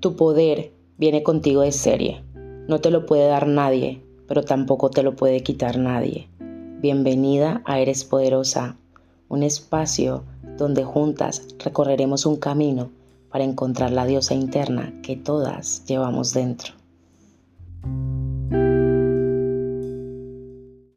Tu poder viene contigo de serie. No te lo puede dar nadie, pero tampoco te lo puede quitar nadie. Bienvenida a Eres Poderosa, un espacio donde juntas recorreremos un camino para encontrar la diosa interna que todas llevamos dentro.